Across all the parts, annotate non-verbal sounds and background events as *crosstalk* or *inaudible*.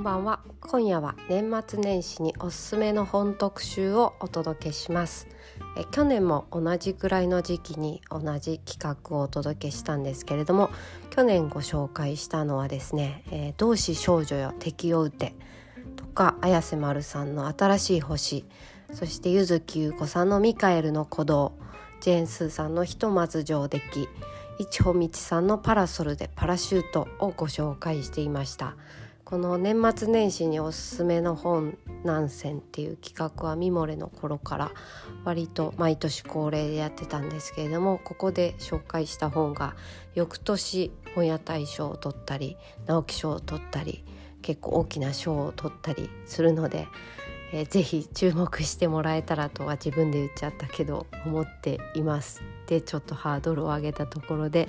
んばんは今夜は年末年始におすすめの本特集をお届けしますえ去年も同じくらいの時期に同じ企画をお届けしたんですけれども去年ご紹介したのはですね「えー、同志少女よ敵を撃て」とか綾瀬丸さんの「新しい星」そして柚木優子さんの「ミカエルの鼓動」ジェーン・スーさんの「ひとまず上出来」一穂道さんの「パラソルでパラシュート」をご紹介していました。この年末年始におすすめの本何選っていう企画はミモレの頃から割と毎年恒例でやってたんですけれどもここで紹介した本が翌年本屋大賞を取ったり直木賞を取ったり結構大きな賞を取ったりするのでえー、ぜひ注目してもらえたらとは自分で言っちゃったけど思っています。でちょっとハードルを上げたところで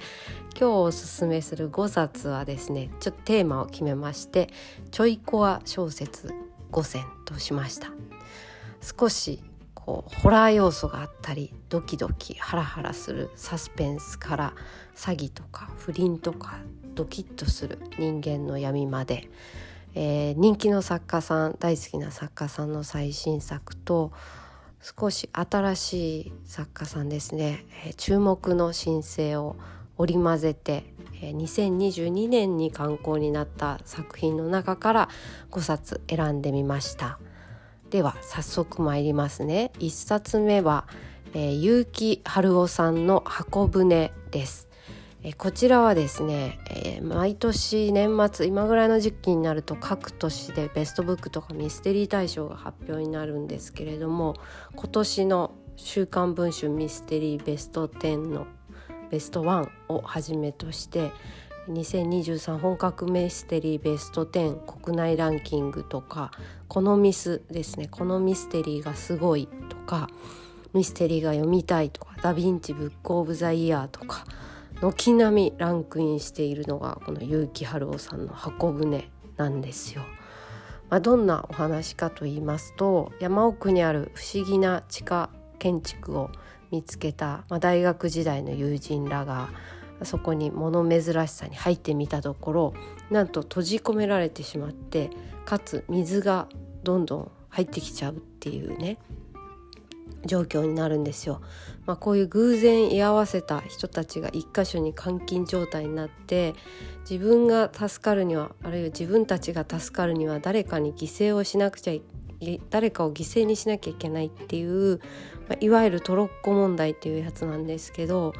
今日おすすめする5冊はですねちょっとテーマを決めましてちょいコア小説5選としました。少しこうホラー要素があったりドキドキハラハラするサスペンスから詐欺とか不倫とかドキッとする人間の闇まで。えー、人気の作家さん大好きな作家さんの最新作と少し新しい作家さんですね、えー、注目の新星を織り交ぜて、えー、2022年に刊行になった作品の中から5冊選んでみました。では早速参りますね。1冊目は、えー、結城春夫さんの箱舟です。こちらはですね、えー、毎年年末今ぐらいの時期になると各年でベストブックとかミステリー大賞が発表になるんですけれども今年の「週刊文春ミステリーベスト10」のベスト1をはじめとして2023本格ミステリーベスト10国内ランキングとかこのミスですねこのミステリーがすごいとかミステリーが読みたいとかダ・ヴィンチブック・オブ・ザ・イヤーとか軒並みランクインしているのがこの結城春夫さんの箱舟なんですよ。まあ、どんなお話かと言いますと山奥にある不思議な地下建築を見つけた、まあ、大学時代の友人らがそこに物珍しさに入ってみたところなんと閉じ込められてしまってかつ水がどんどん入ってきちゃうっていうね状況になるんですよ。まあ、こういう偶然居合わせた人たちが一箇所に監禁状態になって自分が助かるにはあるいは自分たちが助かるには誰かに犠牲をしなくちゃ誰かを犠牲にしなきゃいけないっていう、まあ、いわゆるトロッコ問題っていうやつなんですけど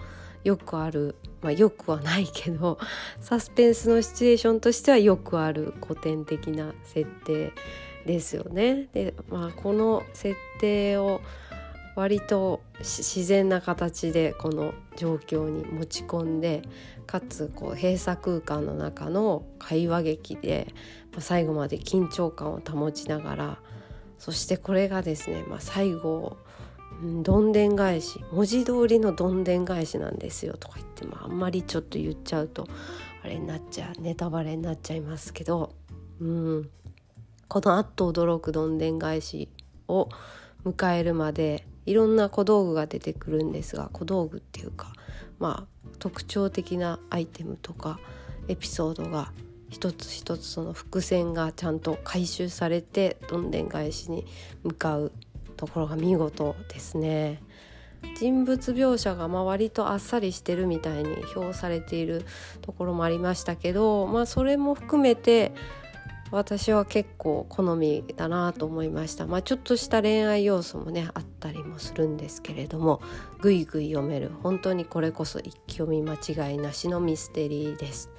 よくある、まあ、よくはないけど *laughs* サスペンスのシチュエーションとしてはよくある古典的な設定ですよね。で、まあ、この設定を割と自然な形でこの状況に持ち込んでかつこう閉鎖空間の中の会話劇で、最後まで緊張感を保ちながらそしてこれがですね、まあ、最後どんでん返し文字通りのどんでん返しなんですよとか言って、まあ、あんまりちょっと言っちゃうとあれになっちゃうネタバレになっちゃいますけどうん。このあっと驚くどんでん返しを迎えるまでいろんな小道具が出てくるんですが小道具っていうかまあ特徴的なアイテムとかエピソードが一つ一つその伏線がちゃんと回収されてどんでん返しに向かうところが見事ですね。人物描写がまあ割とあっさりしてるみたいに評されているところもありましたけど、まあ、それも含めて私は結構好みだなと思いました、まあ、ちょっとした恋愛要素もねあったりもするんですけれどもぐいぐい読める本当にこれこそ一気読み間違いなしのミステリーです。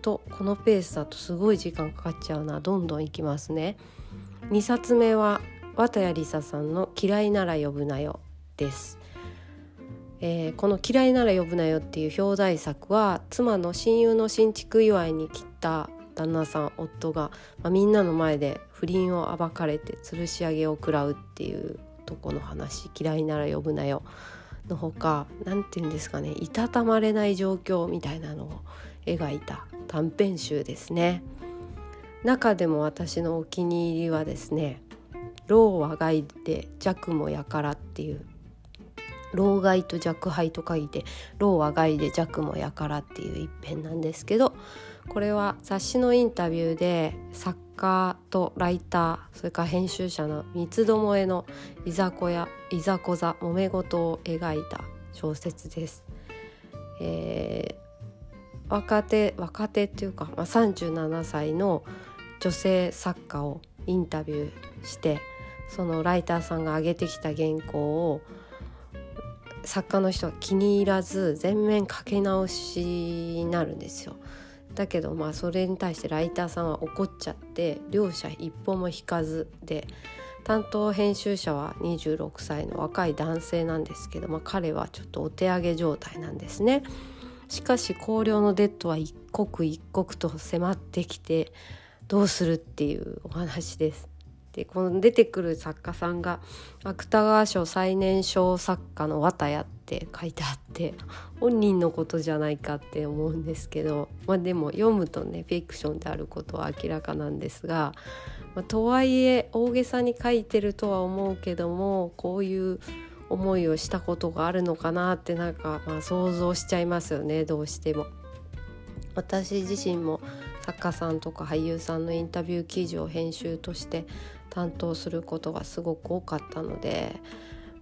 とこのペースだとすごい時間かかっちゃうなどんどんいきますね。2冊目は綿谷りささんの「嫌いなら呼ぶなよ」です。えー、この「嫌いなら呼ぶなよ」っていう表題作は妻の親友の新築祝いに切った旦那さん夫が、まあ、みんなの前で不倫を暴かれて吊るし上げを食らうっていうとこの話「嫌いなら呼ぶなよ」のほか何て言うんですかねいたたまれない状況みたいなのを描いた短編集ですね。中でも私のお気に入りはですね「老は害で弱もやから」っていう老害と弱敗と書いて老は害で弱もやからっていう一編なんですけどこれは雑誌のインタビューで作家とライターそれから編集者の三つどもえのいざこやいざこざ揉め事を描いた小説です。えー、若手若手っていうか、まあ、37歳の女性作家をインタビューしてそのライターさんが上げてきた原稿を作家の人は気に入らず全面書き直しになるんですよ。だけどまあそれに対してライターさんは怒っちゃって両者一歩も引かずで担当編集者は26歳の若い男性なんですけど、まあ、彼はちょっとお手上げ状態なんですね。しかし綱領のデッドは一刻一刻と迫ってきてどうするっていうお話です。でこの出てくる作家さんが芥川賞最年少作家の綿谷って書いてあって本人のことじゃないかって思うんですけど、まあ、でも読むとねフィクションであることは明らかなんですが、まあ、とはいえ大げさに書いてるとは思うけどもこういう思いをしたことがあるのかなってなんかまあ想像しちゃいますよねどうしても。私自身も作家さんとか俳優さんのインタビュー記事を編集として担当することがすごく多かったので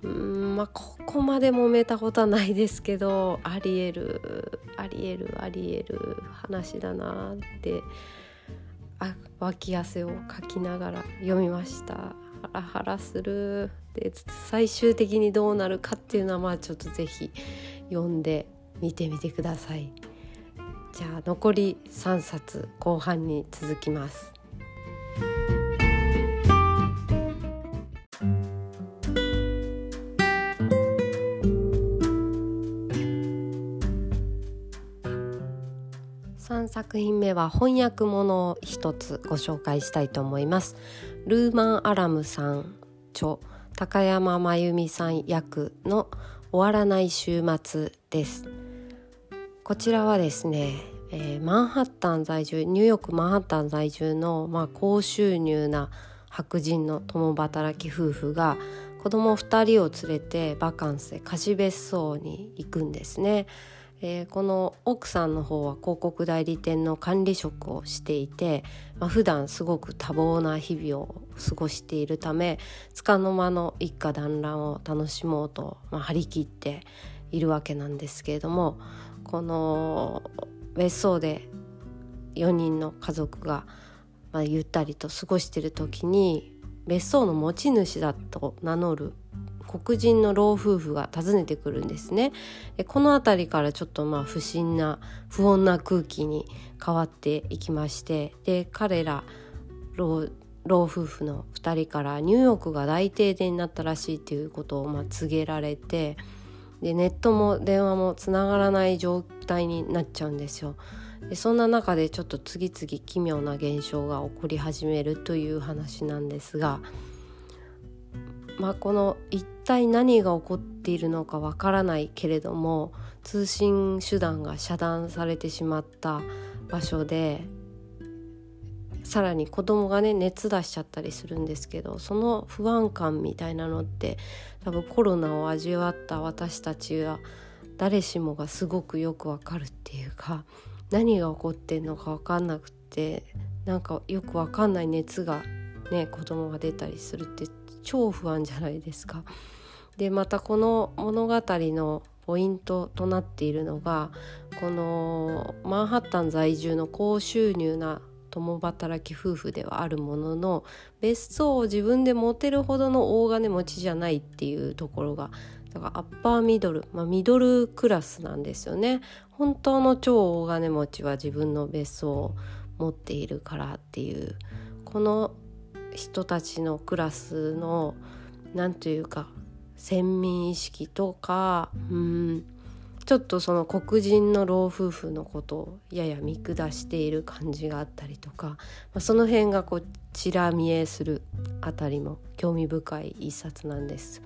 うんまあここまで揉めたことはないですけどありえるありえるありえる話だなってあ脇汗をかきながら読みました。ハラハラするで最終的にどうなるかっていうのはまあちょっと是非読んでみてみてください。じゃあ残り3冊後半に続きます。3作品目は翻訳物を一つご紹介したいと思いますルーマン・アラムさん著高山真由美さん役の終わらない週末ですこちらはですね、えー、マンハッタン在住ニューヨークマンハッタン在住の、まあ、高収入な白人の共働き夫婦が子供2人を連れてバカンスで貸別荘に行くんですね。えー、この奥さんの方は広告代理店の管理職をしていて、まあ、普段すごく多忙な日々を過ごしているため束の間の一家団らんを楽しもうと、まあ、張り切っているわけなんですけれどもこの別荘で4人の家族が、まあ、ゆったりと過ごしてる時に別荘の持ち主だと名乗る黒人の老夫婦が訪ねてくるんですね。でこの辺りからちょっとまあ不審な不穏な空気に変わっていきましてで彼ら老老夫婦の2人からニューヨークが大停電になったらしいということをまあ告げられてでネットも電話もつながらない状態になっちゃうんですよ。でそんな中でちょっと次々奇妙な現象が起こり始めるという話なんですがまあ、この一体何が起こっているのかわからないけれども通信手段が遮断されてしまった場所でさらに子供がね熱出しちゃったりするんですけどその不安感みたいなのって多分コロナを味わった私たちは誰しもがすごくよくわかるっていうか何が起こってんのか分かんなくてなんかよくわかんない熱がね子供が出たりするって超不安じゃないですか。でまたこの物語のポイントとなっているのがこのマンハッタン在住の高収入な共働き夫婦ではあるものの別荘を自分で持てるほどの大金持ちじゃないっていうところがだからアッパーミドル、まあ、ミドルクラスなんですよね。本当の超大金持ちは自分の別荘を持っているからっていうこの人たちのクラスの何というか先民意識とかうんちょっとその黒人の老夫婦のことをやや見下している感じがあったりとか、まあ、その辺がこうちら見えするあたりも興味深い一冊なんです。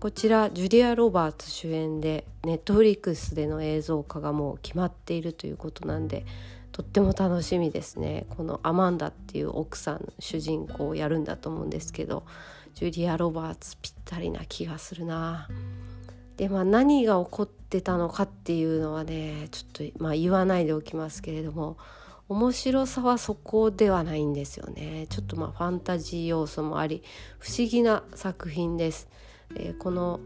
こちらジュリア・ロバーツ主演でネットフリックスでの映像化がもう決まっているということなんでとっても楽しみですねこのアマンダっていう奥さん主人公をやるんだと思うんですけどジュリア・ロバーツぴったりな気がするな。でまあ何が起こってたのかっていうのはねちょっと、まあ、言わないでおきますけれども面白さはそこではないんですよねちょっとまあファンタジー要素もあり不思議な作品です。えー、この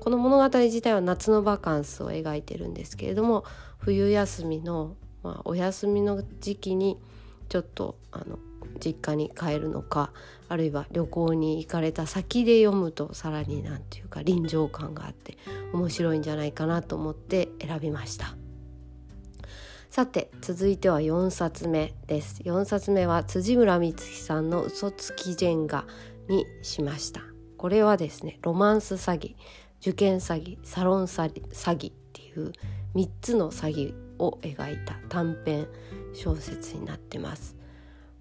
この物語自体は夏のバカンスを描いてるんですけれども冬休みの、まあ、お休みの時期にちょっとあの実家に帰るのかあるいは旅行に行かれた先で読むとさらに何て言うか臨場感があって面白いんじゃないかなと思って選びました。さて続いては4冊目です。4冊目は辻村光希さんの「嘘つきジェンガ」にしました。これはですねロマンス詐欺受験詐欺サロン詐欺っていう3つの詐欺を描いた短編小説になってます。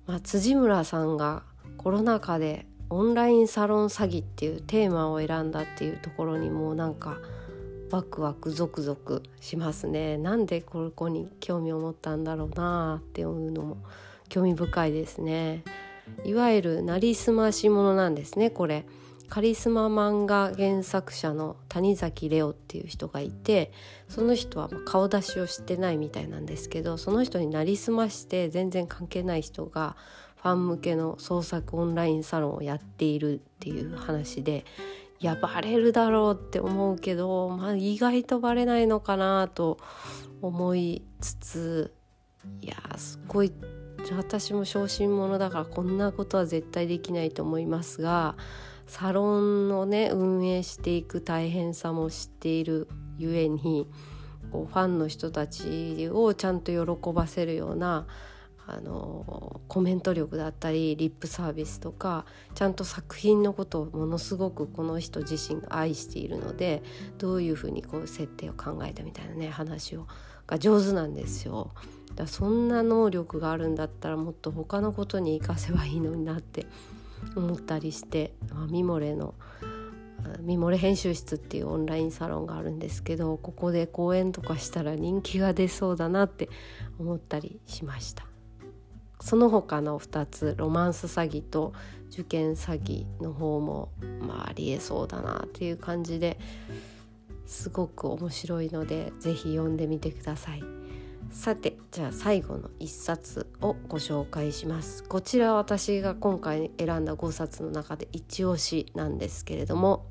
まあ、辻村さんがコロナ禍でオンラインサロン詐欺っていうテーマを選んだっていうところにもうなんかワクワクゾクゾクしますね。なんでここに興味を持ったんだろうなっていうのも興味深いですね。いわゆるなりすましものなんですねこれ。カリスマ漫画原作者の谷崎レオっていう人がいてその人は顔出しをしてないみたいなんですけどその人になりすまして全然関係ない人がファン向けの創作オンラインサロンをやっているっていう話でいやバレるだろうって思うけど、まあ、意外とバレないのかなと思いつついやすごい私も小心者だからこんなことは絶対できないと思いますがサロンをね運営していく大変さも知っているゆえにこうファンの人たちをちゃんと喜ばせるようなあのコメント力だったりリップサービスとかちゃんと作品のことをものすごくこの人自身が愛しているのでどういうふうにこう設定を考えたみたいなね話をが上手なんですよ。だそんな能力があるんだったらもっと他のことに生かせばいいのになって思ったりしてミモレのミモレ編集室っていうオンラインサロンがあるんですけどここで講演とかしたら人気が出そうだなって思ったりしましたその他の2つロマンス詐欺と受験詐欺の方も、まあ、ありえそうだなっていう感じですごく面白いので是非読んでみてください。さてじゃあ最後の1冊をご紹介します。こちら私が今回選んだ5冊の中で一押しなんですけれども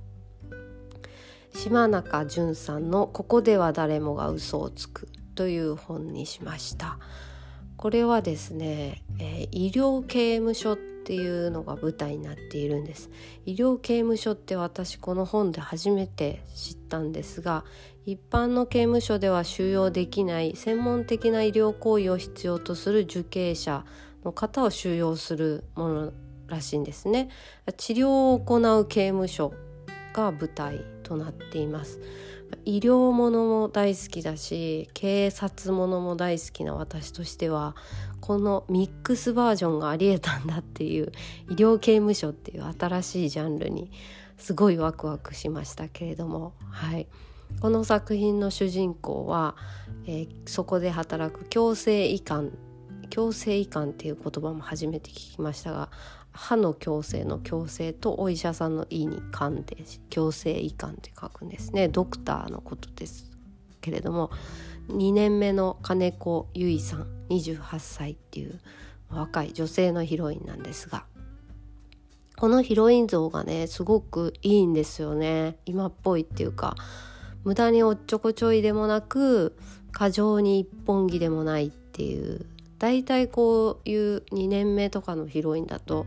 島中淳さんの「ここでは誰もが嘘をつく」という本にしました。これはですね、えー、医療刑務所っっていうのが舞台になっているんです。医療刑務所って私この本で初めて知ったんですが一般の刑務所では収容できない専門的な医療行為を必要とする受刑者の方を収容するものらしいんですね。治療を行う刑務所が舞台となっています。医療ものも大好きだし警察ものも大好きな私としてはこのミックスバージョンがありえたんだっていう医療刑務所っていう新しいジャンルにすごいワクワクしましたけれども。はい。この作品の主人公は、えー、そこで働く強制移管強制移管っていう言葉も初めて聞きましたが歯の矯正の矯正とお医者さんの「医」に「管」で矯正移管って書くんですね。ドクターのことですけれども。2年目の金子結衣さん。28歳っていう若い女性のヒロインなんですがこのヒロイン像がねすごくいいんですよね。今っぽいっていうか無駄におっちょこちょいでもなく過剰に一本気でもないっていう大体こういう2年目とかのヒロインだと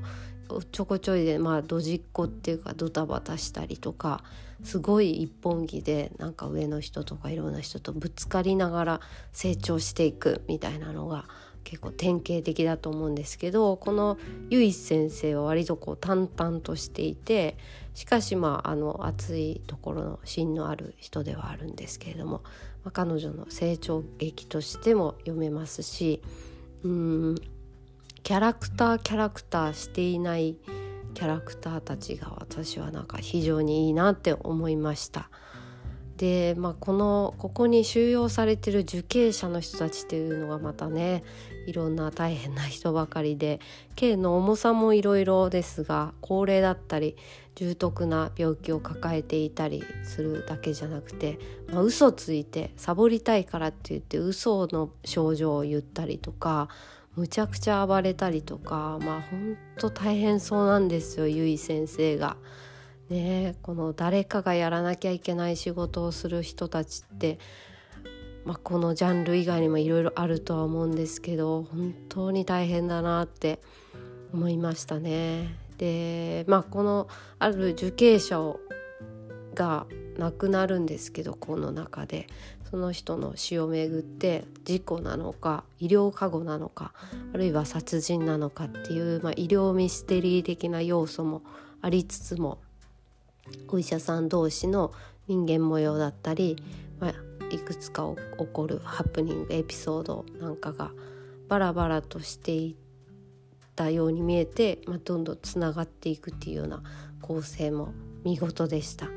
おっちょこちょいでまあドジっ子っていうかドタバタしたりとかすごい一本気でなんか上の人とかいろんな人とぶつかりながら成長していくみたいなのが結構典型的だと思うんですけどこの由一先生は割とこう淡々としていてしかしまああの熱いところの芯のある人ではあるんですけれども、まあ、彼女の成長劇としても読めますしうんキャラクターキャラクターしていないキャラクターたちが私はなんか非常にいいなって思いました。で、まあ、このここに収容されてる受刑者の人たちっていうのがまたねいろんな大変な人ばかりで刑の重さもいろいろですが高齢だったり重篤な病気を抱えていたりするだけじゃなくて、まあ、嘘ついてサボりたいからって言って嘘の症状を言ったりとかむちゃくちゃ暴れたりとかまあほんと大変そうなんですよゆい先生が。ねこの誰かがやらなきゃいけない仕事をする人たちって、まあ、このジャンル以外にもいろいろあるとは思うんですけど本当に大変だなって思いましたね。でまあこのある受刑者が亡くなるんですけどこの中でその人の死をめぐって事故なのか医療過誤なのかあるいは殺人なのかっていう、まあ、医療ミステリー的な要素もありつつもお医者さん同士の人間模様だったり、まあ、いくつか起こるハプニングエピソードなんかがバラバラとしていったように見えて、まあ、どんどんつながっていくっていうような構成も見事でした。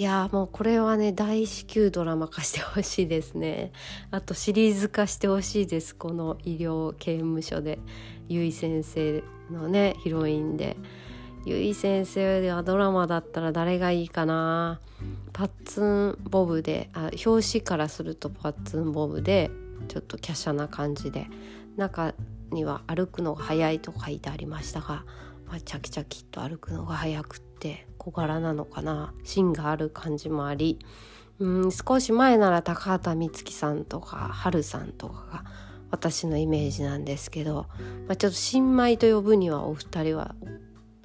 いやもうこれはね大至急ドラマ化してほしいですね。あとシリーズ化してほしいですこの医療刑務所で。ゆい先生のねヒロインで。ゆい先生ではドラマだったら誰がいいかな。パッツンボブであ表紙からするとパッツンボブでちょっと華奢な感じで。中には歩くのが速いと書いてありましたが、まあ、チャキチャキっと歩くのが速くって。小柄なのかな芯がある感じもありうん少し前なら高畑充希さんとか春さんとかが私のイメージなんですけど、まあ、ちょっと新米と呼ぶにはお二人は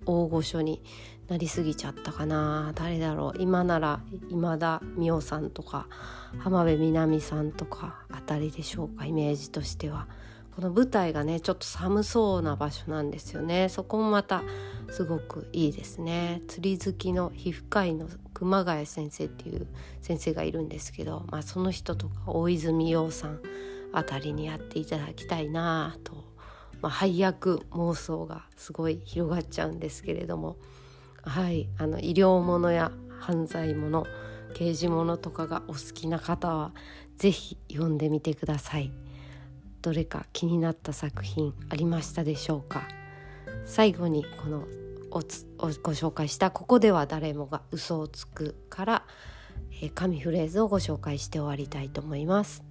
大御所になりすぎちゃったかな。誰だろう。今なら今田美桜さんとか浜辺美波さんとかあたりでしょうかイメージとしては。この舞台がねちょっと寒そうな場所なんですよね。そこもまたすごくいいですね。釣り好きの皮膚科医の熊谷先生っていう先生がいるんですけど、まあ、その人とか大泉洋さんあたりにやっていただきたいなと。まあ、配役妄想がすごい広がっちゃうんですけれども。はい。あの医療ものや犯罪もの刑事ものとかがお好きな方は是非読んでみてください。どれか気になった作品ありましたでしょうか？最後にこのおつご紹介した「ここでは誰もが嘘をつく」から、えー、紙フレーズをご紹介して終わりたいと思います。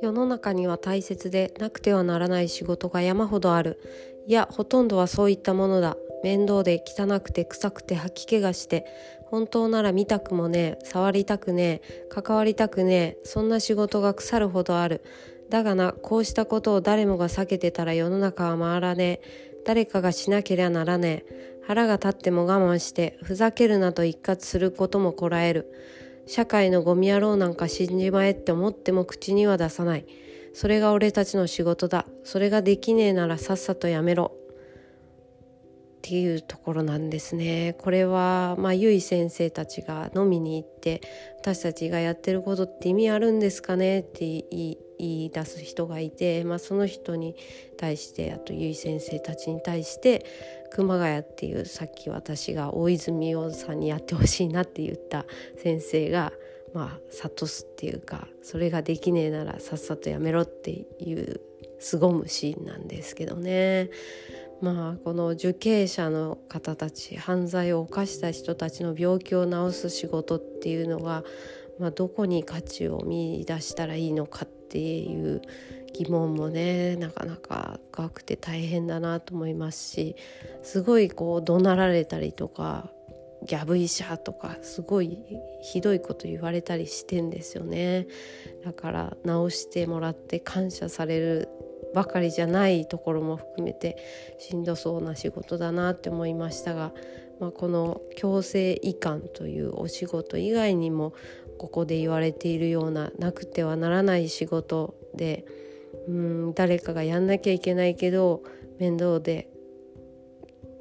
世の中には大切でなくてはならない仕事が山ほどある。いやほとんどはそういったものだ。面倒で汚くて臭くて吐き気がして本当なら見たくもねえ触りたくねえ関わりたくねえそんな仕事が腐るほどある。だがなこうしたことを誰もが避けてたら世の中は回らねえ。誰かがしなけりゃならねえ。腹が立っても我慢してふざけるなと一括することもこらえる。社会のゴミ野郎なんか死んじまえって思っても口には出さない。それが俺たちの仕事だ。それができねえならさっさとやめろ。っていうところなんですねこれはまあゆい先生たちが飲みに行って私たちがやってることって意味あるんですかね？って言い言い出す人がいて、まあ、その人に対してあとゆい先生たちに対して熊谷っていうさっき私が大泉洋さんにやってほしいなって言った先生がまあ諭すっていうかそれができねえならさっさとやめろっていう凄むシーンなんですけどね。まあこの受刑者の方たち犯罪を犯した人たちの病気を治す仕事っていうのは、まあ、どこに価値を見出したらいいのかっていう疑問もねなかなか深くて大変だなと思いますしすごいこう怒鳴られたりとかギャブ医者とかすごいひどいこと言われたりしてんですよね。だから直してもらって感謝されるばかりじゃないところも含めてしんどそうな仕事だなって思いましたが、まあ、この強制移管というお仕事以外にもここで言われているようななくてはならない仕事でうん誰かがやんなきゃいけないけど面倒で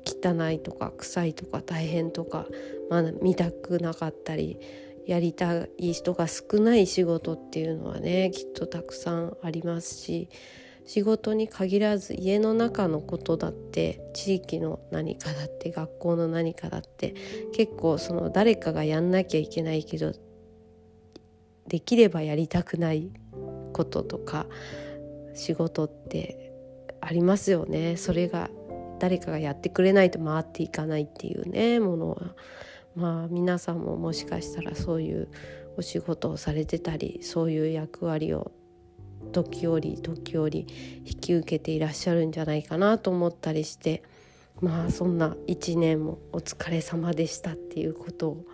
汚いとか臭いとか大変とか、まあ、見たくなかったりやりたい人が少ない仕事っていうのはねきっとたくさんありますし仕事に限らず家の中のことだって地域の何かだって学校の何かだって結構その誰かがやんなきゃいけないけどできればやりたくないこととか仕事ってありますよね。それが誰かがやってくれないと回っていかないっていうねものは。まあ皆さんももしかしたらそういうお仕事をされてたりそういう役割を時折時折引き受けていらっしゃるんじゃないかなと思ったりしてまあそんな一年もお疲れ様でしたっていうことを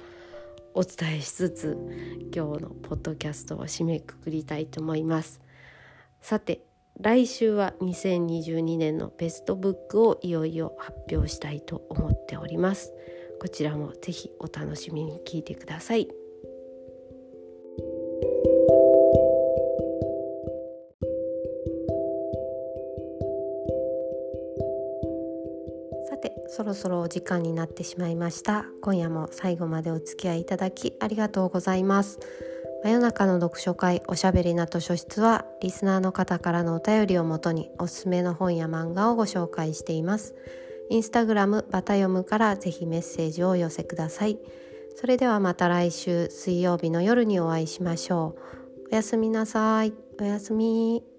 お伝えしつつ今日のポッドキャストを締めくくりたいと思います。さて来週は2022年のベストブックをいよいよ発表したいと思っております。こちらもぜひお楽しみに聞いてください。そろそろお時間になってしまいました。今夜も最後までお付き合いいただきありがとうございます。真夜中の読書会おしゃべりな図書室はリスナーの方からのお便りをもとにおすすめの本や漫画をご紹介しています。インスタグラムバタ読むからぜひメッセージをお寄せください。それではまた来週水曜日の夜にお会いしましょう。おやすみなさい。おやすみ。